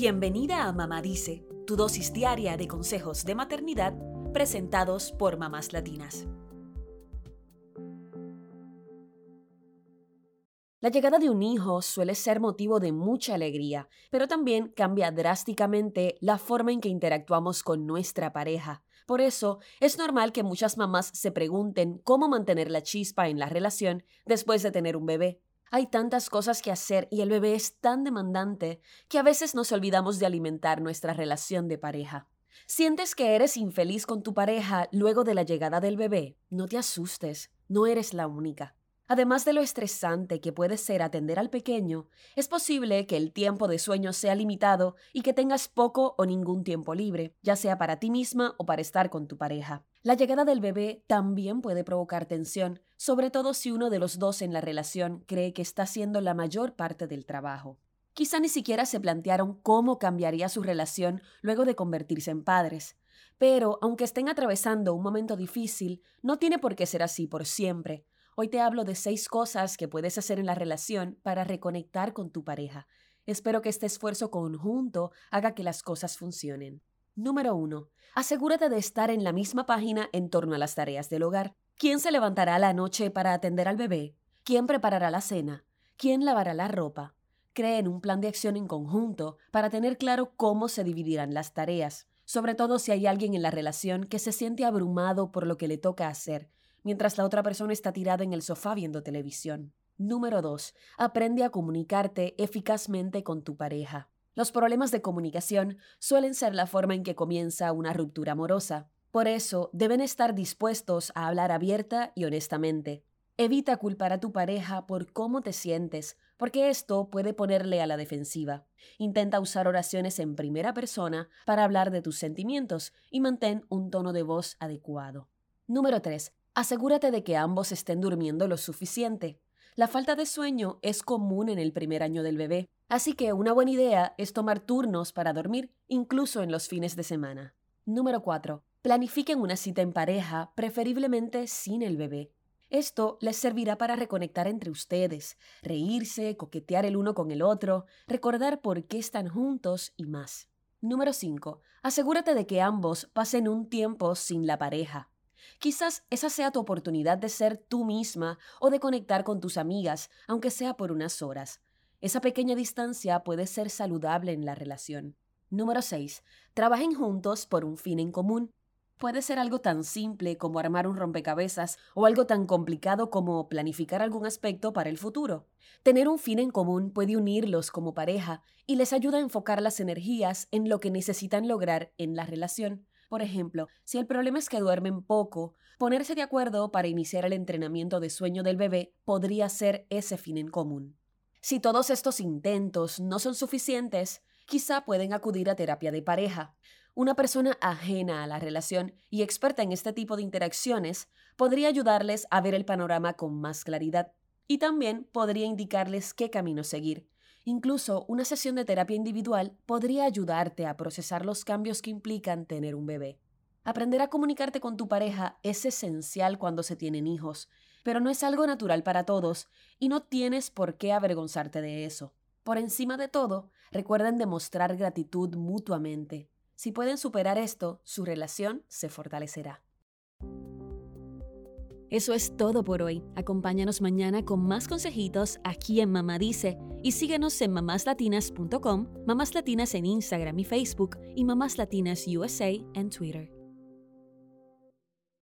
Bienvenida a Mamá Dice, tu dosis diaria de consejos de maternidad presentados por mamás latinas. La llegada de un hijo suele ser motivo de mucha alegría, pero también cambia drásticamente la forma en que interactuamos con nuestra pareja. Por eso, es normal que muchas mamás se pregunten cómo mantener la chispa en la relación después de tener un bebé. Hay tantas cosas que hacer y el bebé es tan demandante que a veces nos olvidamos de alimentar nuestra relación de pareja. ¿Sientes que eres infeliz con tu pareja luego de la llegada del bebé? No te asustes, no eres la única. Además de lo estresante que puede ser atender al pequeño, es posible que el tiempo de sueño sea limitado y que tengas poco o ningún tiempo libre, ya sea para ti misma o para estar con tu pareja. La llegada del bebé también puede provocar tensión, sobre todo si uno de los dos en la relación cree que está haciendo la mayor parte del trabajo. Quizá ni siquiera se plantearon cómo cambiaría su relación luego de convertirse en padres. Pero, aunque estén atravesando un momento difícil, no tiene por qué ser así por siempre. Hoy te hablo de seis cosas que puedes hacer en la relación para reconectar con tu pareja. Espero que este esfuerzo conjunto haga que las cosas funcionen. Número 1. Asegúrate de estar en la misma página en torno a las tareas del hogar. ¿Quién se levantará a la noche para atender al bebé? ¿Quién preparará la cena? ¿Quién lavará la ropa? Creen un plan de acción en conjunto para tener claro cómo se dividirán las tareas, sobre todo si hay alguien en la relación que se siente abrumado por lo que le toca hacer mientras la otra persona está tirada en el sofá viendo televisión. Número 2. Aprende a comunicarte eficazmente con tu pareja. Los problemas de comunicación suelen ser la forma en que comienza una ruptura amorosa. Por eso, deben estar dispuestos a hablar abierta y honestamente. Evita culpar a tu pareja por cómo te sientes, porque esto puede ponerle a la defensiva. Intenta usar oraciones en primera persona para hablar de tus sentimientos y mantén un tono de voz adecuado. Número 3. Asegúrate de que ambos estén durmiendo lo suficiente. La falta de sueño es común en el primer año del bebé, así que una buena idea es tomar turnos para dormir, incluso en los fines de semana. Número 4. Planifiquen una cita en pareja, preferiblemente sin el bebé. Esto les servirá para reconectar entre ustedes, reírse, coquetear el uno con el otro, recordar por qué están juntos y más. Número 5. Asegúrate de que ambos pasen un tiempo sin la pareja. Quizás esa sea tu oportunidad de ser tú misma o de conectar con tus amigas, aunque sea por unas horas. Esa pequeña distancia puede ser saludable en la relación. Número 6. Trabajen juntos por un fin en común. Puede ser algo tan simple como armar un rompecabezas o algo tan complicado como planificar algún aspecto para el futuro. Tener un fin en común puede unirlos como pareja y les ayuda a enfocar las energías en lo que necesitan lograr en la relación. Por ejemplo, si el problema es que duermen poco, ponerse de acuerdo para iniciar el entrenamiento de sueño del bebé podría ser ese fin en común. Si todos estos intentos no son suficientes, quizá pueden acudir a terapia de pareja. Una persona ajena a la relación y experta en este tipo de interacciones podría ayudarles a ver el panorama con más claridad y también podría indicarles qué camino seguir. Incluso una sesión de terapia individual podría ayudarte a procesar los cambios que implican tener un bebé. Aprender a comunicarte con tu pareja es esencial cuando se tienen hijos, pero no es algo natural para todos y no tienes por qué avergonzarte de eso. Por encima de todo, recuerden demostrar gratitud mutuamente. Si pueden superar esto, su relación se fortalecerá. Eso es todo por hoy. Acompáñanos mañana con más consejitos aquí en Mamá Dice y síguenos en mamáslatinas.com, Mamás Latinas en Instagram y Facebook y Mamás Latinas USA en Twitter.